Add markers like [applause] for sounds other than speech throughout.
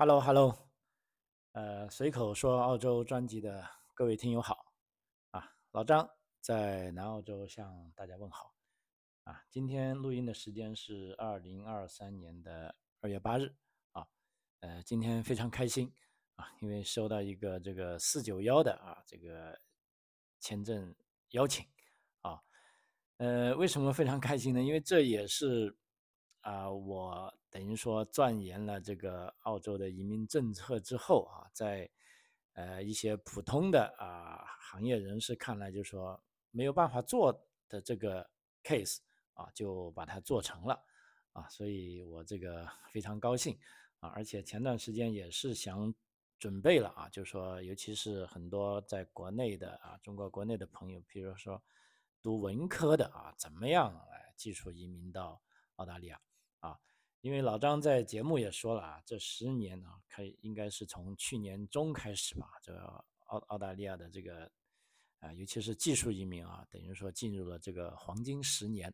Hello，Hello，呃，随口说澳洲专辑的各位听友好，啊，老张在南澳洲向大家问好，啊，今天录音的时间是二零二三年的二月八日，啊，呃，今天非常开心，啊，因为收到一个这个四九幺的啊这个签证邀请，啊，呃，为什么非常开心呢？因为这也是。啊，我等于说钻研了这个澳洲的移民政策之后啊，在呃一些普通的啊行业人士看来，就说没有办法做的这个 case 啊，就把它做成了啊，所以我这个 [laughs] 非常高兴啊，而且前段时间也是想准备了啊，就说尤其是很多在国内的啊中国国内的朋友，比如说读文科的啊，怎么样来技术移民到澳大利亚？啊，因为老张在节目也说了啊，这十年呢，可以应该是从去年中开始吧，这澳澳大利亚的这个啊，尤其是技术移民啊，等于说进入了这个黄金十年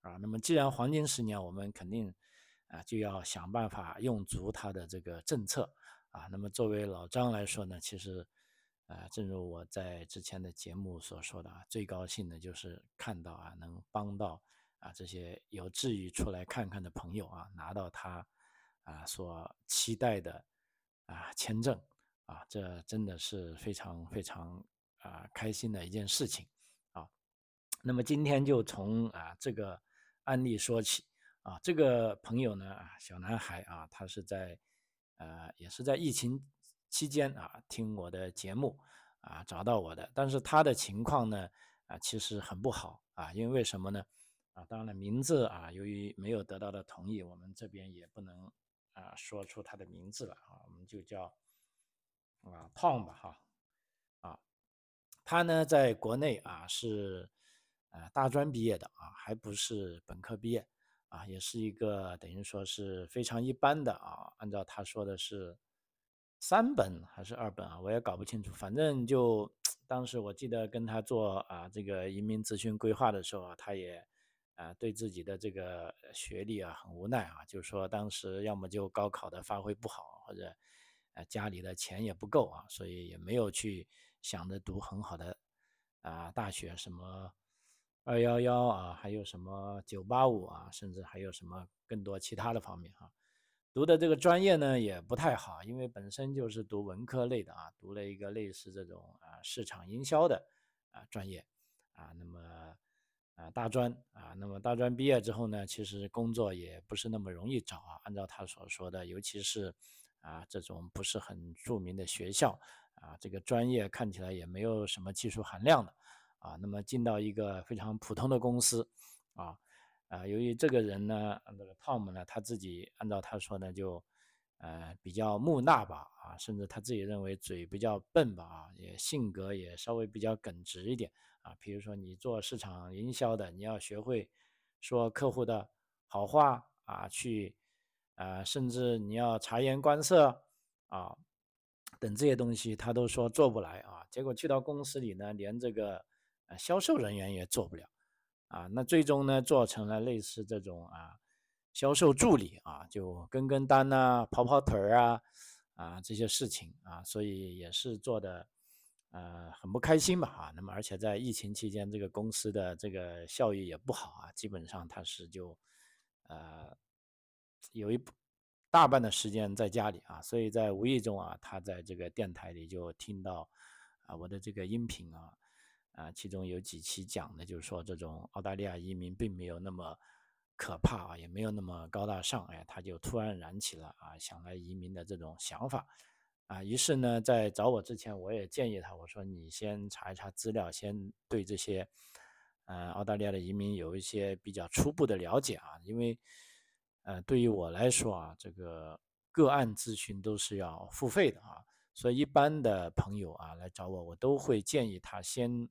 啊。那么既然黄金十年，我们肯定啊就要想办法用足它的这个政策啊。那么作为老张来说呢，其实啊，正如我在之前的节目所说的啊，最高兴的就是看到啊，能帮到。啊，这些有志于出来看看的朋友啊，拿到他啊所期待的啊签证啊，这真的是非常非常啊开心的一件事情啊。那么今天就从啊这个案例说起啊，这个朋友呢啊，小男孩啊，他是在呃也是在疫情期间啊听我的节目啊找到我的，但是他的情况呢啊其实很不好啊，因为为什么呢？啊，当然了，名字啊，由于没有得到的同意，我们这边也不能啊说出他的名字了啊，我们就叫啊 Tom 吧哈，啊，他呢在国内啊是呃大专毕业的啊，还不是本科毕业啊，也是一个等于说是非常一般的啊，按照他说的是三本还是二本啊，我也搞不清楚，反正就 [tsk] 当时我记得跟他做啊这个移民咨询规划的时候啊，他也。啊，对自己的这个学历啊很无奈啊，就是说当时要么就高考的发挥不好，或者呃家里的钱也不够啊，所以也没有去想着读很好的啊大学，什么二幺幺啊，还有什么九八五啊，甚至还有什么更多其他的方面哈，读的这个专业呢也不太好，因为本身就是读文科类的啊，读了一个类似这种啊市场营销的啊专业啊，那么。啊，大专啊，那么大专毕业之后呢，其实工作也不是那么容易找啊。按照他所说的，尤其是啊这种不是很著名的学校啊，这个专业看起来也没有什么技术含量的啊。那么进到一个非常普通的公司啊啊，由于这个人呢，这个 Tom 呢，他自己按照他说呢，就呃比较木讷吧啊，甚至他自己认为嘴比较笨吧啊，也性格也稍微比较耿直一点。啊，比如说你做市场营销的，你要学会说客户的好话啊，去啊，甚至你要察言观色啊，等这些东西他都说做不来啊。结果去到公司里呢，连这个呃销售人员也做不了啊。那最终呢，做成了类似这种啊销售助理啊，就跟跟单呐，跑跑腿儿啊啊这些事情啊，所以也是做的。呃，很不开心吧？啊，那么而且在疫情期间，这个公司的这个效益也不好啊，基本上他是就，呃，有一大半的时间在家里啊，所以在无意中啊，他在这个电台里就听到啊我的这个音频啊，啊，其中有几期讲的就是说这种澳大利亚移民并没有那么可怕啊，也没有那么高大上，哎，他就突然燃起了啊想来移民的这种想法。啊，于是呢，在找我之前，我也建议他，我说你先查一查资料，先对这些，呃，澳大利亚的移民有一些比较初步的了解啊，因为，呃，对于我来说啊，这个个案咨询都是要付费的啊，所以一般的朋友啊来找我，我都会建议他先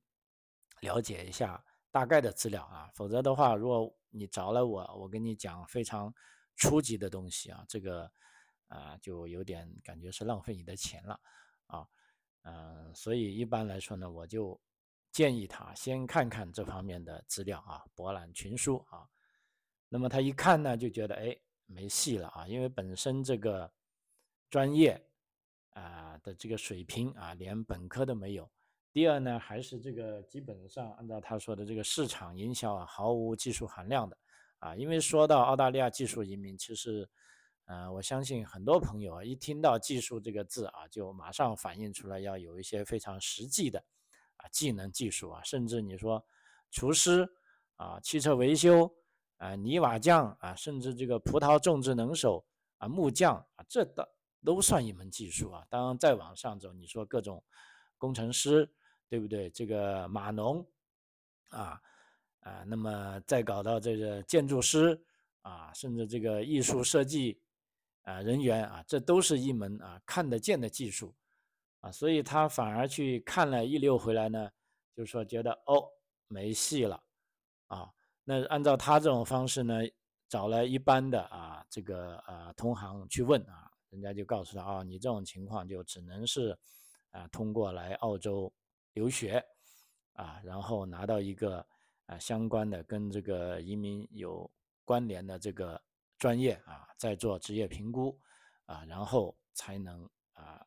了解一下大概的资料啊，否则的话，如果你找了我，我跟你讲非常初级的东西啊，这个。啊，就有点感觉是浪费你的钱了，啊，嗯，所以一般来说呢，我就建议他先看看这方面的资料啊，博览群书啊。那么他一看呢，就觉得哎，没戏了啊，因为本身这个专业啊的这个水平啊，连本科都没有。第二呢，还是这个基本上按照他说的这个市场营销啊，毫无技术含量的啊。因为说到澳大利亚技术移民，其实，呃，我相信很多朋友啊，一听到技术这个字啊，就马上反映出来要有一些非常实际的啊技能技术啊，甚至你说厨师啊、汽车维修啊、泥瓦匠啊，甚至这个葡萄种植能手啊、木匠啊，这的都算一门技术啊。当然再往上走，你说各种工程师。对不对？这个码农，啊啊，那么再搞到这个建筑师啊，甚至这个艺术设计啊人员啊，这都是一门啊看得见的技术啊，所以他反而去看了一溜回来呢，就说觉得哦没戏了啊。那按照他这种方式呢，找了一般的啊这个啊同行去问啊，人家就告诉他啊，你这种情况就只能是啊通过来澳洲。留学啊，然后拿到一个啊相关的跟这个移民有关联的这个专业啊，再做职业评估啊，然后才能啊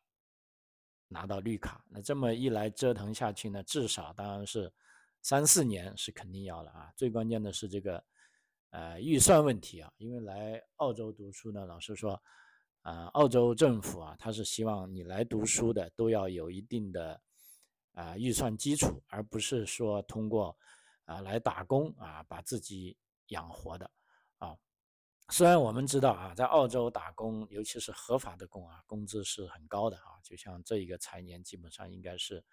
拿到绿卡。那这么一来折腾下去呢，至少当然是三四年是肯定要了啊。最关键的是这个呃预算问题啊，因为来澳洲读书呢，老实说啊，澳洲政府啊，他是希望你来读书的都要有一定的。啊，预算基础，而不是说通过啊来打工啊把自己养活的啊。虽然我们知道啊，在澳洲打工，尤其是合法的工啊，工资是很高的啊。就像这一个财年，基本上应该是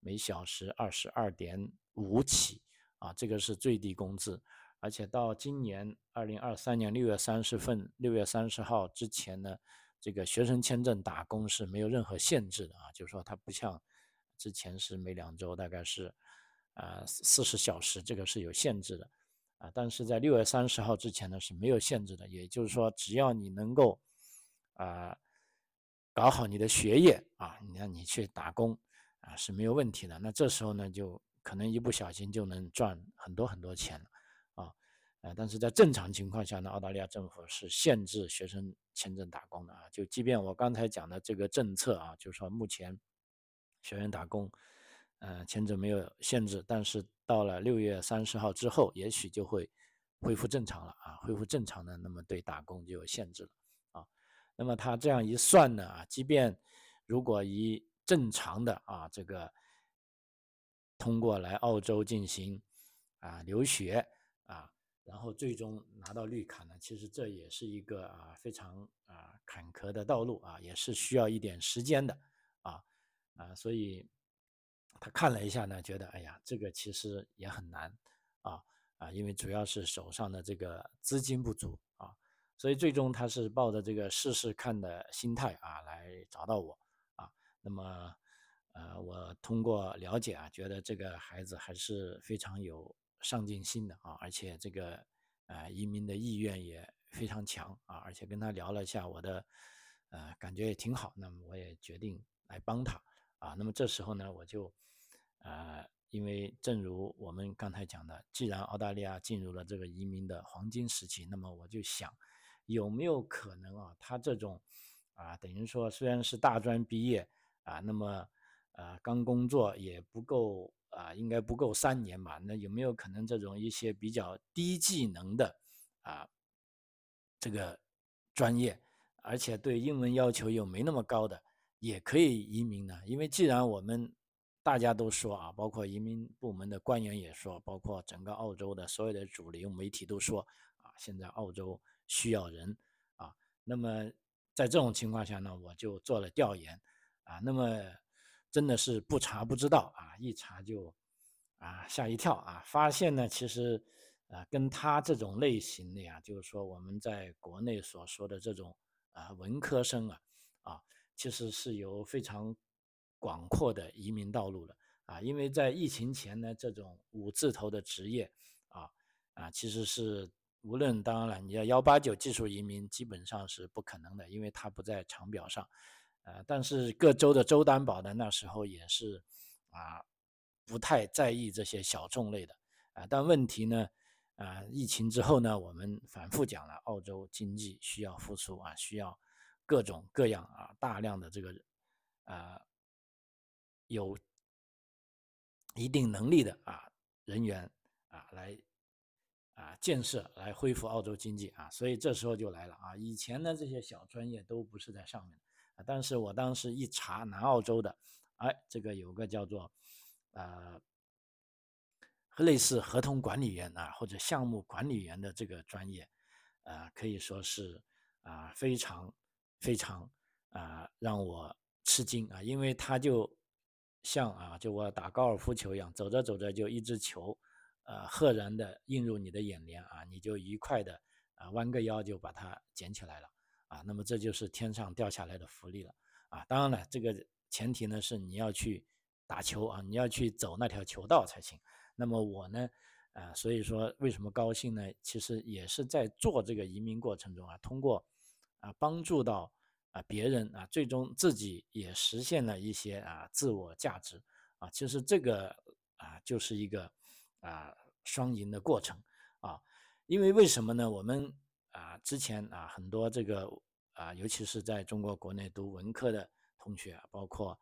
每小时二十二点五起啊，这个是最低工资。而且到今年二零二三年六月三十份六月三十号之前呢，这个学生签证打工是没有任何限制的啊，就是说它不像。之前是每两周大概是，呃四十小时，这个是有限制的，啊，但是在六月三十号之前呢是没有限制的，也就是说只要你能够，啊，搞好你的学业啊，你看你去打工啊是没有问题的。那这时候呢就可能一不小心就能赚很多很多钱了，啊，呃，但是在正常情况下呢，澳大利亚政府是限制学生签证打工的啊，就即便我刚才讲的这个政策啊，就是说目前。学员打工，呃，签证没有限制，但是到了六月三十号之后，也许就会恢复正常了啊，恢复正常的，那么对打工就有限制了啊。那么他这样一算呢啊，即便如果以正常的啊这个通过来澳洲进行啊留学啊，然后最终拿到绿卡呢，其实这也是一个啊非常啊坎坷的道路啊，也是需要一点时间的啊。啊，所以他看了一下呢，觉得哎呀，这个其实也很难啊啊，因为主要是手上的这个资金不足啊，所以最终他是抱着这个试试看的心态啊来找到我啊。那么呃，我通过了解啊，觉得这个孩子还是非常有上进心的啊，而且这个呃移民的意愿也非常强啊，而且跟他聊了一下，我的呃感觉也挺好，那么我也决定来帮他。啊，那么这时候呢，我就，呃，因为正如我们刚才讲的，既然澳大利亚进入了这个移民的黄金时期，那么我就想，有没有可能啊，他这种，啊，等于说虽然是大专毕业啊，那么，呃，刚工作也不够啊，应该不够三年吧？那有没有可能这种一些比较低技能的啊，这个专业，而且对英文要求又没那么高的？也可以移民呢，因为既然我们大家都说啊，包括移民部门的官员也说，包括整个澳洲的所有的主流媒体都说啊，现在澳洲需要人啊。那么在这种情况下呢，我就做了调研啊，那么真的是不查不知道啊，一查就啊吓一跳啊，发现呢其实啊跟他这种类型的呀，就是说我们在国内所说的这种啊文科生啊啊。其实是有非常广阔的移民道路的啊，因为在疫情前呢，这种五字头的职业啊啊，其实是无论当然了，你要幺八九技术移民基本上是不可能的，因为它不在长表上，呃，但是各州的州担保呢，那时候也是啊不太在意这些小众类的啊，但问题呢啊，疫情之后呢，我们反复讲了，澳洲经济需要复苏啊，需要。各种各样啊大量的这个啊有一定能力的啊人员啊来啊建设来恢复澳洲经济啊，所以这时候就来了啊。以前呢这些小专业都不是在上面啊，但是我当时一查南澳洲的，哎，这个有个叫做呃类似合同管理员啊或者项目管理员的这个专业，呃可以说是啊非常非常啊让我吃惊啊，因为他就。像啊，就我打高尔夫球一样，走着走着就一只球，呃，赫然的映入你的眼帘啊，你就愉快的啊弯个腰就把它捡起来了啊，那么这就是天上掉下来的福利了啊。当然了，这个前提呢是你要去打球啊，你要去走那条球道才行。那么我呢，啊，所以说为什么高兴呢？其实也是在做这个移民过程中啊，通过啊帮助到。啊，别人啊，最终自己也实现了一些啊自我价值啊，其实这个啊就是一个啊双赢的过程啊，因为为什么呢？我们啊之前啊很多这个啊，尤其是在中国国内读文科的同学，包括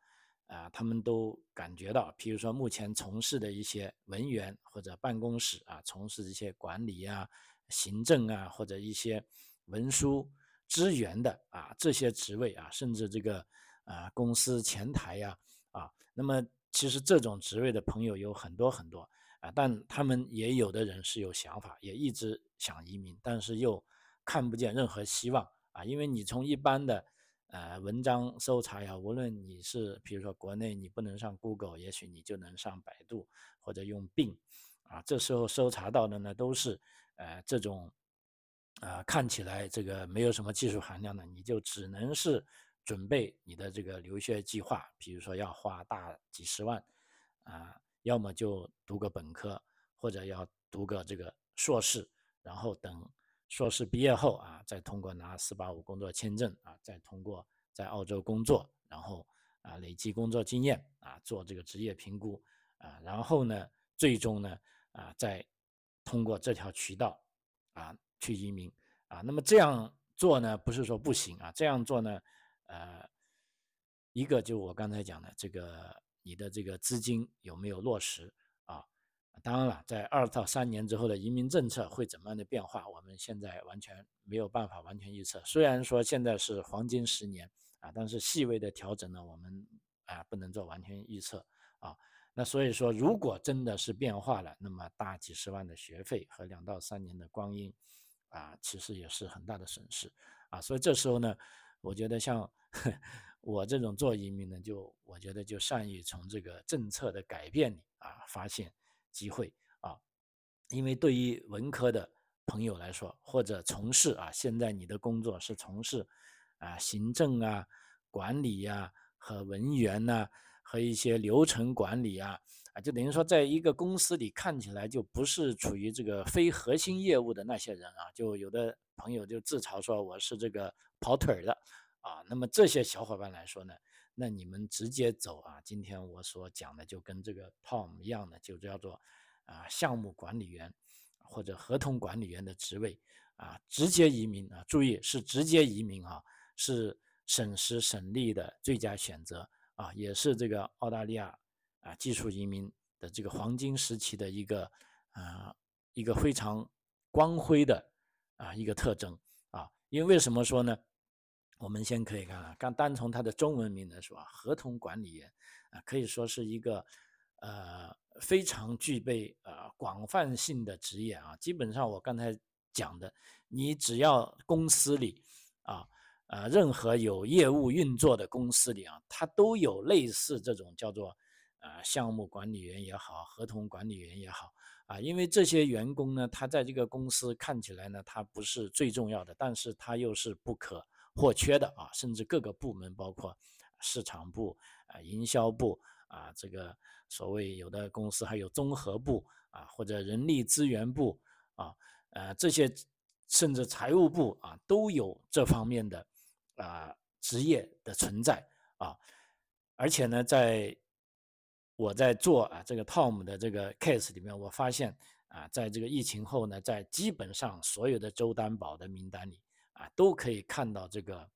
啊他们都感觉到，比如说目前从事的一些文员或者办公室啊，从事一些管理啊、行政啊或者一些文书。支援的啊这些职位啊，甚至这个啊公司前台呀啊，那么其实这种职位的朋友有很多很多啊，但他们也有的人是有想法，也一直想移民，但是又看不见任何希望啊，因为你从一般的呃文章搜查呀，无论你是比如说国内你不能上 Google，也许你就能上百度或者用 Bing 啊，这时候搜查到的呢都是呃这种。啊，看起来这个没有什么技术含量的，你就只能是准备你的这个留学计划，比如说要花大几十万，啊，要么就读个本科，或者要读个这个硕士，然后等硕士毕业后啊，再通过拿四八五工作签证啊，再通过在澳洲工作，然后啊累积工作经验啊，做这个职业评估啊，然后呢，最终呢啊再通过这条渠道啊。去移民啊，那么这样做呢，不是说不行啊，这样做呢，呃，一个就我刚才讲的这个，你的这个资金有没有落实啊？当然了，在二到三年之后的移民政策会怎么样的变化，我们现在完全没有办法完全预测。虽然说现在是黄金十年啊，但是细微的调整呢，我们啊不能做完全预测啊。那所以说，如果真的是变化了，那么大几十万的学费和两到三年的光阴。啊，其实也是很大的损失啊，所以这时候呢，我觉得像 [laughs] 我这种做移民呢，就我觉得就善于从这个政策的改变里啊发现机会啊，因为对于文科的朋友来说，或者从事啊，现在你的工作是从事啊行政啊、管理呀和文员呐和一些流程管理啊。就等于说，在一个公司里看起来就不是处于这个非核心业务的那些人啊，就有的朋友就自嘲说我是这个跑腿儿的啊。那么这些小伙伴来说呢，那你们直接走啊。今天我所讲的就跟这个 Tom 一样的，就叫做啊项目管理员或者合同管理员的职位啊，直接移民啊。注意是直接移民啊，是省时省力的最佳选择啊，也是这个澳大利亚。啊，技术移民的这个黄金时期的一个啊，一个非常光辉的啊一个特征啊，因为为什么说呢？我们先可以看啊，刚单从它的中文名来说啊，合同管理员啊，可以说是一个呃非常具备呃广泛性的职业啊。基本上我刚才讲的，你只要公司里啊。呃，任何有业务运作的公司里啊，它都有类似这种叫做。啊，项目管理员也好，合同管理员也好，啊，因为这些员工呢，他在这个公司看起来呢，他不是最重要的，但是他又是不可或缺的啊，甚至各个部门，包括市场部啊、营销部啊，这个所谓有的公司还有综合部啊，或者人力资源部啊，呃，这些甚至财务部啊，都有这方面的啊职业的存在啊，而且呢，在我在做啊这个 Tom 的这个 case 里面，我发现啊，在这个疫情后呢，在基本上所有的州担保的名单里啊，都可以看到这个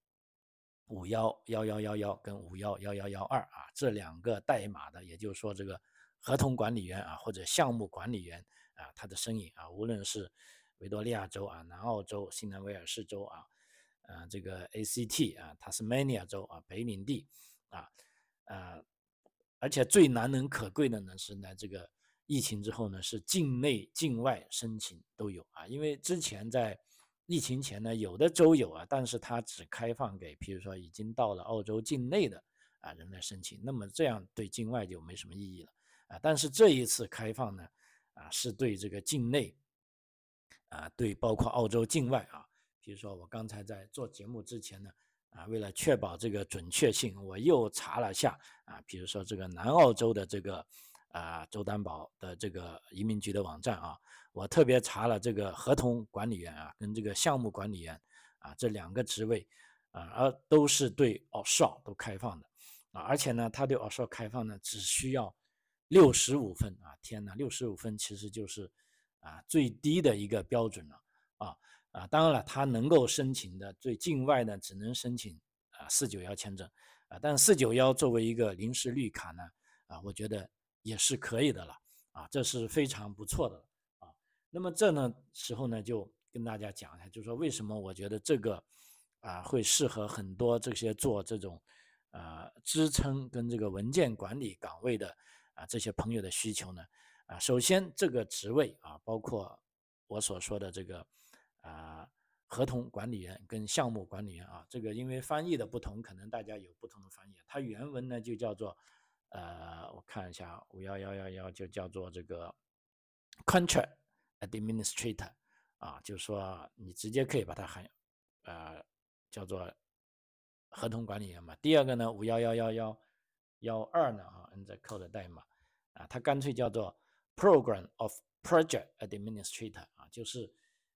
五幺幺幺幺幺跟五幺幺幺幺二啊这两个代码的，也就是说这个合同管理员啊或者项目管理员啊，他的身影啊，无论是维多利亚州啊、南澳洲、新南威尔士州啊、啊这个 ACT 啊、塔斯马尼亚州啊、北领地啊，呃，而且最难能可贵的呢是呢这个疫情之后呢是境内境外申请都有啊，因为之前在疫情前呢，有的州有啊，但是它只开放给，比如说已经到了澳洲境内的啊人来申请，那么这样对境外就没什么意义了啊。但是这一次开放呢，啊是对这个境内，啊对包括澳洲境外啊，比如说我刚才在做节目之前呢，啊为了确保这个准确性，我又查了下啊，比如说这个南澳洲的这个啊州担保的这个移民局的网站啊。我特别查了这个合同管理员啊，跟这个项目管理员啊这两个职位啊，而都是对 offshore 都开放的啊，而且呢，他对 offshore 开放呢，只需要六十五分啊，天哪，六十五分其实就是啊最低的一个标准了啊啊，当然了，他能够申请的最境外呢，只能申请啊四九幺签证啊，但四九幺作为一个临时绿卡呢啊，我觉得也是可以的了啊，这是非常不错的啊。那么这呢时候呢，就跟大家讲一下，就是说为什么我觉得这个啊会适合很多这些做这种呃支撑跟这个文件管理岗位的啊这些朋友的需求呢？啊，首先这个职位啊，包括我所说的这个啊合同管理员跟项目管理员啊，这个因为翻译的不同，可能大家有不同的翻译。它原文呢就叫做呃，我看一下五幺幺幺幺就叫做这个 contract。Administrator，啊，就是说你直接可以把它喊，呃，叫做合同管理员嘛。第二个呢，五幺幺幺幺幺二呢，啊，N Z code 的代码，啊，它干脆叫做 Program of Project Administrator，啊，就是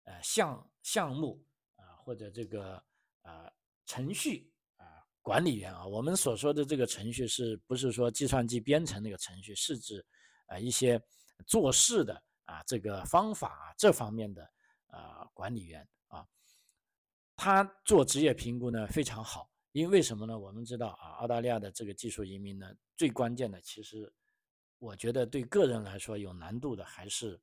呃项项目啊或者这个呃程序啊管理员啊。我们所说的这个程序是不是说计算机编程那个程序？是指啊一些做事的。啊，这个方法啊这方面的啊管理员啊，他做职业评估呢非常好，因为什么呢？我们知道啊，澳大利亚的这个技术移民呢，最关键的其实，我觉得对个人来说有难度的还是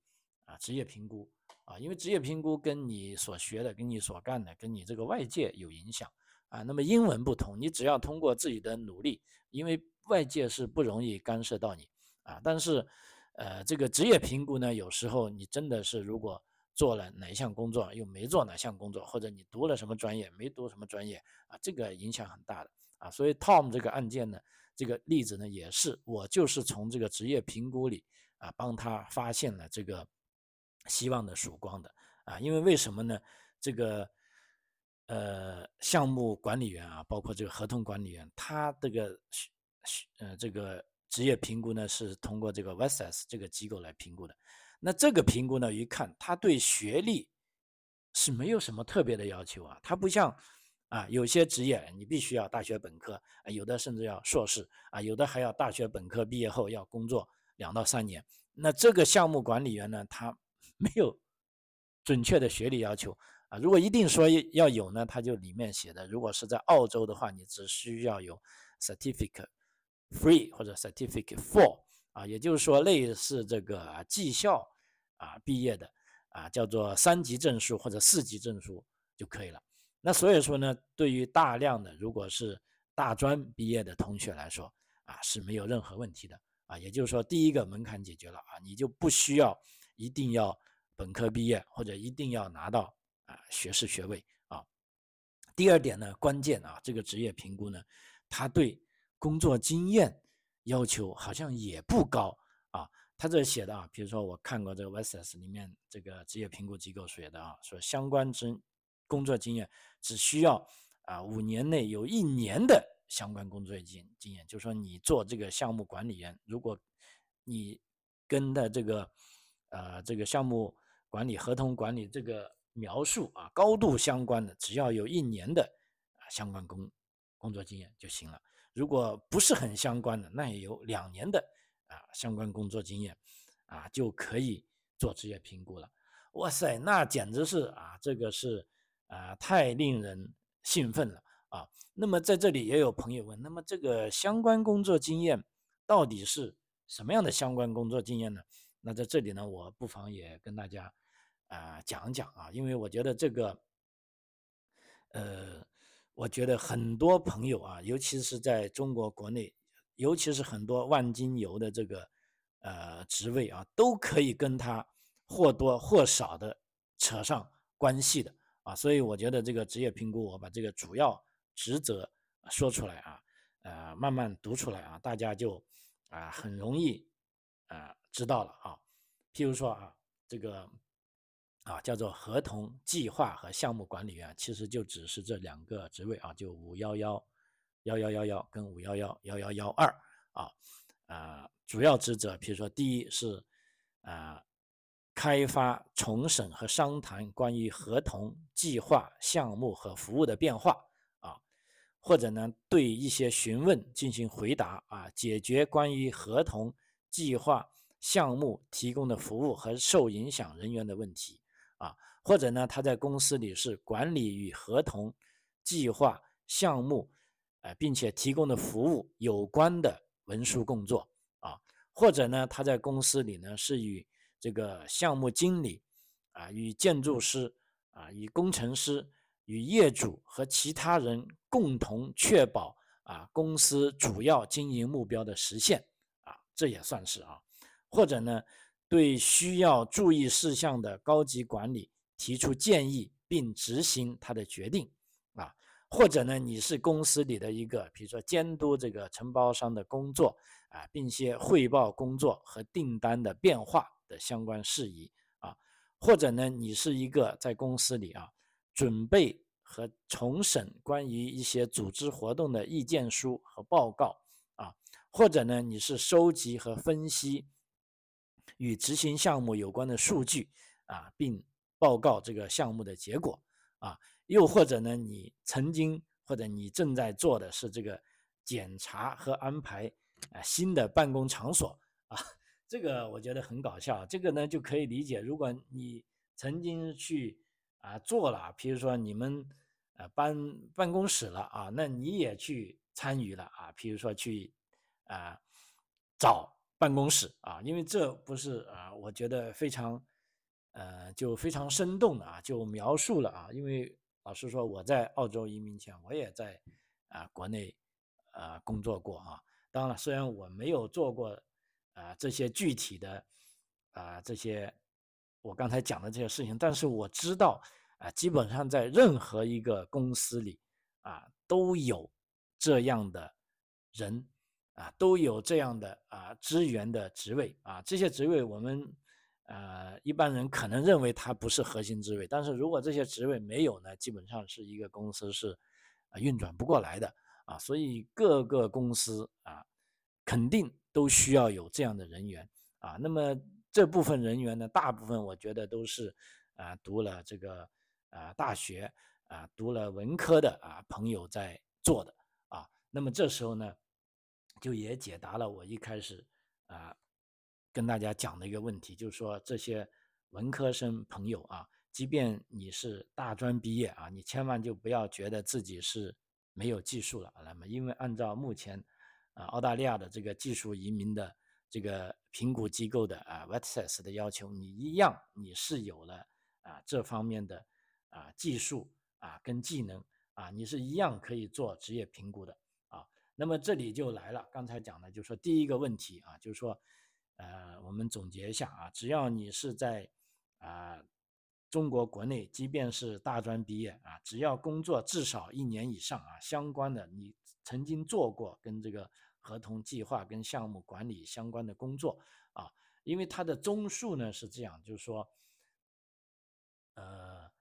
啊职业评估啊，因为职业评估跟你所学的、跟你所干的、跟你这个外界有影响啊。那么英文不同，你只要通过自己的努力，因为外界是不容易干涉到你啊，但是。呃，这个职业评估呢，有时候你真的是如果做了哪一项工作，又没做哪项工作，或者你读了什么专业，没读什么专业啊，这个影响很大的啊。所以 Tom 这个案件呢，这个例子呢，也是我就是从这个职业评估里啊，帮他发现了这个希望的曙光的啊。因为为什么呢？这个呃，项目管理员啊，包括这个合同管理员，他这个呃这个。职业评估呢是通过这个 v s s 这个机构来评估的，那这个评估呢一看，他对学历是没有什么特别的要求啊，他不像啊有些职业你必须要大学本科，啊有的甚至要硕士啊，有的还要大学本科毕业后要工作两到三年。那这个项目管理员呢，他没有准确的学历要求啊，如果一定说要有呢，它就里面写的，如果是在澳洲的话，你只需要有 certificate。Free 或者 Certificate for 啊，也就是说类似这个啊技校啊毕业的啊，叫做三级证书或者四级证书就可以了。那所以说呢，对于大量的如果是大专毕业的同学来说啊，是没有任何问题的啊。也就是说，第一个门槛解决了啊，你就不需要一定要本科毕业或者一定要拿到啊学士学位啊。第二点呢，关键啊，这个职业评估呢，它对。工作经验要求好像也不高啊，他这写的啊，比如说我看过这个 v s s 里面这个职业评估机构写的啊，说相关之工作经验只需要啊五年内有一年的相关工作经经验，就是说你做这个项目管理员，如果你跟的这个呃这个项目管理、合同管理这个描述啊高度相关的，只要有一年的啊相关工工作经验就行了。如果不是很相关的，那也有两年的啊相关工作经验，啊就可以做职业评估了。哇塞，那简直是啊，这个是啊太令人兴奋了啊。那么在这里也有朋友问，那么这个相关工作经验到底是什么样的相关工作经验呢？那在这里呢，我不妨也跟大家啊讲讲啊，因为我觉得这个，呃，我觉得很多朋友啊，尤其是在中国国内，尤其是很多万金油的这个呃职位啊，都可以跟他或多或少的扯上关系的啊，所以我觉得这个职业评估，我把这个主要。职责说出来啊，呃，慢慢读出来啊，大家就啊很容易啊知道了啊。譬如说啊，这个啊叫做合同计划和项目管理员，其实就只是这两个职位啊，就五幺幺幺幺幺幺跟五幺幺幺幺幺二啊啊主要职责，比如说第一是啊开发、重审和商谈关于合同、计划、项目和服务的变化啊。或者呢，对一些询问进行回答啊，解决关于合同、计划、项目提供的服务和受影响人员的问题啊，或者呢，他在公司里是管理与合同、计划、项目，呃，并且提供的服务有关的文书工作啊，或者呢，他在公司里呢是与这个项目经理啊、与建筑师啊、与工程师。与业主和其他人共同确保啊公司主要经营目标的实现啊，这也算是啊，或者呢，对需要注意事项的高级管理提出建议并执行他的决定啊，或者呢，你是公司里的一个，比如说监督这个承包商的工作啊，并且汇报工作和订单的变化的相关事宜啊，或者呢，你是一个在公司里啊。准备和重审关于一些组织活动的意见书和报告啊，或者呢，你是收集和分析与执行项目有关的数据啊，并报告这个项目的结果啊，又或者呢，你曾经或者你正在做的是这个检查和安排啊新的办公场所啊，这个我觉得很搞笑，这个呢就可以理解，如果你曾经去。啊，做了，比如说你们，呃，搬办公室了啊，那你也去参与了啊，比如说去，啊，找办公室啊，因为这不是啊，我觉得非常，呃，就非常生动的啊，就描述了啊，因为老实说，我在澳洲移民前，我也在啊国内，啊，工作过啊，当然了，虽然我没有做过啊这些具体的啊这些。我刚才讲的这些事情，但是我知道，啊，基本上在任何一个公司里，啊，都有这样的人，啊，都有这样的啊资源的职位，啊，这些职位我们，呃，一般人可能认为它不是核心职位，但是如果这些职位没有呢，基本上是一个公司是啊运转不过来的，啊，所以各个公司啊，肯定都需要有这样的人员，啊，那么。这部分人员呢，大部分我觉得都是，啊，读了这个啊大学啊，读了文科的啊朋友在做的啊。那么这时候呢，就也解答了我一开始啊跟大家讲的一个问题，就是说这些文科生朋友啊，即便你是大专毕业啊，你千万就不要觉得自己是没有技术了。那么，因为按照目前啊澳大利亚的这个技术移民的。这个评估机构的啊 v e t s e s 的要求，你一样你是有了啊这方面的啊技术啊跟技能啊，你是一样可以做职业评估的。那么这里就来了，刚才讲的就是说第一个问题啊，就是说呃我们总结一下啊，只要你是在啊中国国内，即便是大专毕业啊，只要工作至少一年以上啊，相关的你曾经做过跟这个。合同计划跟项目管理相关的工作啊，因为它的综述呢是这样，就是说，呃，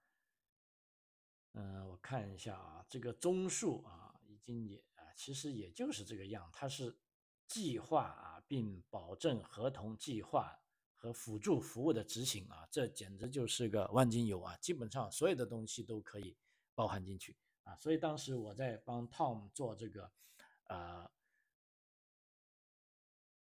嗯，我看一下啊，这个综述啊，已经也，其实也就是这个样，它是计划啊，并保证合同计划和辅助服务的执行啊，这简直就是个万金油啊，基本上所有的东西都可以包含进去啊，所以当时我在帮 Tom 做这个，呃。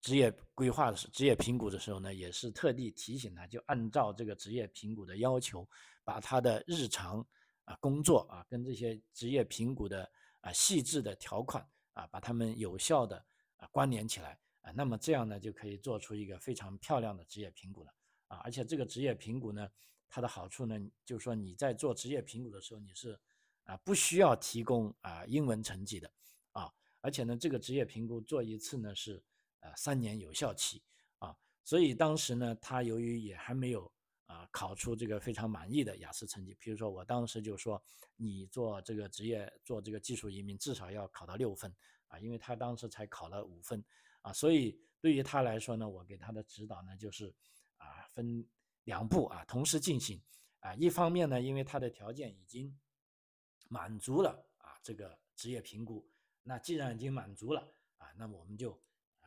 职业规划的时职业评估的时候呢，也是特地提醒他，就按照这个职业评估的要求，把他的日常啊工作啊跟这些职业评估的啊细致的条款啊，把它们有效的啊关联起来啊，那么这样呢就可以做出一个非常漂亮的职业评估了啊，而且这个职业评估呢，它的好处呢，就是说你在做职业评估的时候，你是啊不需要提供啊英文成绩的啊，而且呢这个职业评估做一次呢是呃三年有效期啊，所以当时呢他由于也还没有。啊，考出这个非常满意的雅思成绩。比如说，我当时就说，你做这个职业，做这个技术移民，至少要考到六分啊，因为他当时才考了五分啊，所以对于他来说呢，我给他的指导呢，就是啊，分两步啊，同时进行啊。一方面呢，因为他的条件已经满足了啊，这个职业评估，那既然已经满足了啊，那么我们就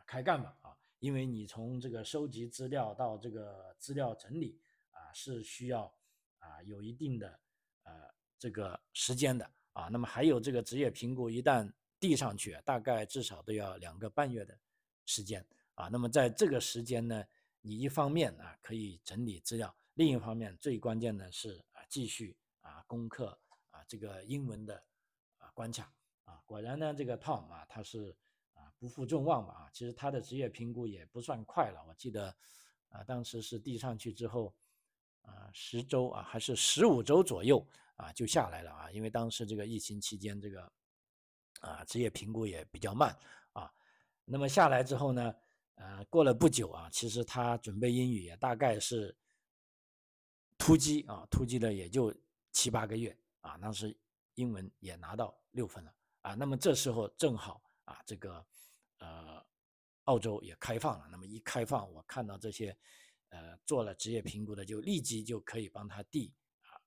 开干吧啊，因为你从这个收集资料到这个资料整理。是需要啊有一定的呃这个时间的啊，那么还有这个职业评估一旦递上去，大概至少都要两个半月的时间啊。那么在这个时间呢，你一方面啊可以整理资料，另一方面最关键的是啊继续啊攻克啊这个英文的啊关卡啊。果然呢，这个 Tom 啊他是啊不负众望吧啊，其实他的职业评估也不算快了，我记得啊当时是递上去之后。啊，十周啊，还是十五周左右啊，就下来了啊。因为当时这个疫情期间，这个啊职业评估也比较慢啊。那么下来之后呢，呃，过了不久啊，其实他准备英语也大概是突击啊，突击了也就七八个月啊。当时英文也拿到六分了啊。那么这时候正好啊，这个呃澳洲也开放了。那么一开放，我看到这些。呃，做了职业评估的，就立即就可以帮他递啊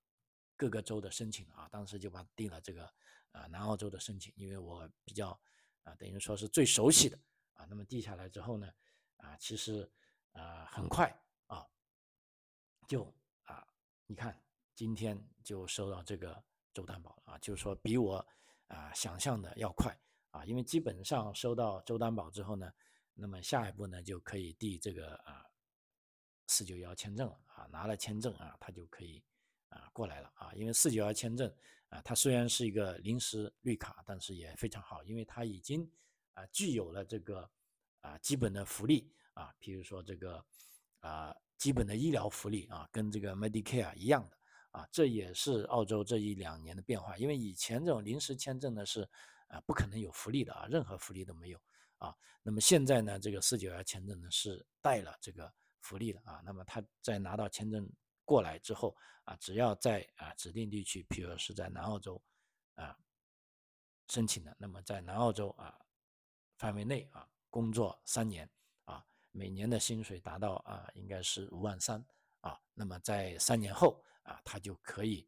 各个州的申请啊。当时就帮递了这个啊南澳洲的申请，因为我比较啊等于说是最熟悉的啊。那么递下来之后呢，啊其实啊很快啊就啊你看今天就收到这个州担保了啊，就是说比我啊想象的要快啊，因为基本上收到州担保之后呢，那么下一步呢就可以递这个啊。四九幺签证了啊，拿了签证啊，他就可以啊过来了啊。因为四九幺签证啊，它虽然是一个临时绿卡，但是也非常好，因为它已经啊具有了这个啊基本的福利啊，比如说这个啊基本的医疗福利啊，跟这个 Medicare 一样的啊。这也是澳洲这一两年的变化，因为以前这种临时签证呢是啊不可能有福利的啊，任何福利都没有啊。那么现在呢，这个四九幺签证呢是带了这个。福利了啊，那么他在拿到签证过来之后啊，只要在啊指定地区，譬如是在南澳洲啊申请的，那么在南澳洲啊范围内啊工作三年啊，每年的薪水达到啊应该是五万三啊，那么在三年后啊，他就可以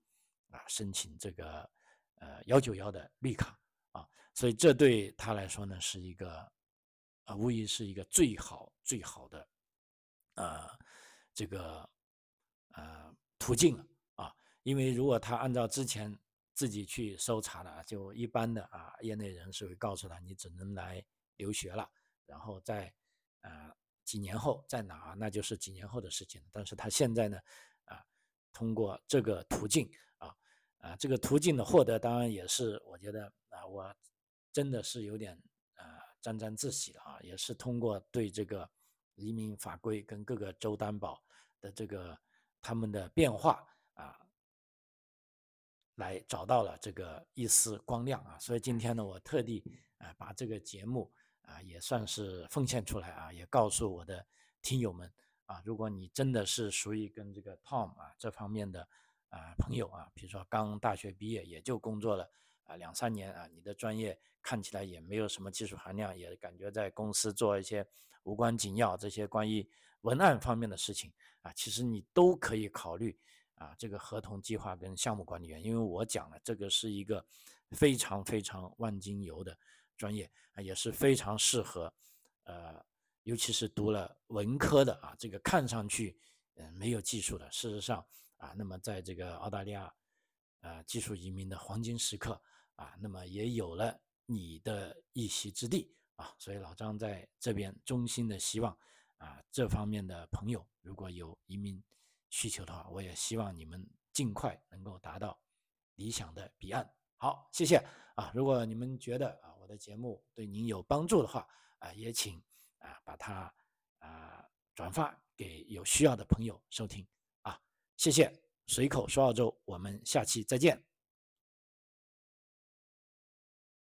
啊申请这个呃幺九幺的绿卡啊，所以这对他来说呢是一个啊无疑是一个最好最好的。呃，这个呃途径了啊，因为如果他按照之前自己去搜查的，就一般的啊，业内人士会告诉他，你只能来留学了，然后在呃几年后在哪，那就是几年后的事情。但是他现在呢，啊，通过这个途径啊，啊这个途径的获得，当然也是我觉得啊，我真的是有点呃沾沾自喜了啊，也是通过对这个。移民法规跟各个州担保的这个他们的变化啊，来找到了这个一丝光亮啊，所以今天呢，我特地啊把这个节目啊也算是奉献出来啊，也告诉我的听友们啊，如果你真的是属于跟这个 Tom 啊这方面的啊朋友啊，比如说刚大学毕业也就工作了啊两三年啊，你的专业看起来也没有什么技术含量，也感觉在公司做一些。无关紧要这些关于文案方面的事情啊，其实你都可以考虑啊，这个合同计划跟项目管理员，因为我讲了，这个是一个非常非常万金油的专业啊，也是非常适合呃，尤其是读了文科的啊，这个看上去嗯没有技术的，事实上啊，那么在这个澳大利亚啊技术移民的黄金时刻啊，那么也有了你的一席之地。啊，所以老张在这边衷心的希望，啊，这方面的朋友如果有移民需求的话，我也希望你们尽快能够达到理想的彼岸。好，谢谢啊。如果你们觉得啊我的节目对您有帮助的话啊，也请啊把它啊转发给有需要的朋友收听啊。谢谢，随口说澳洲，我们下期再见。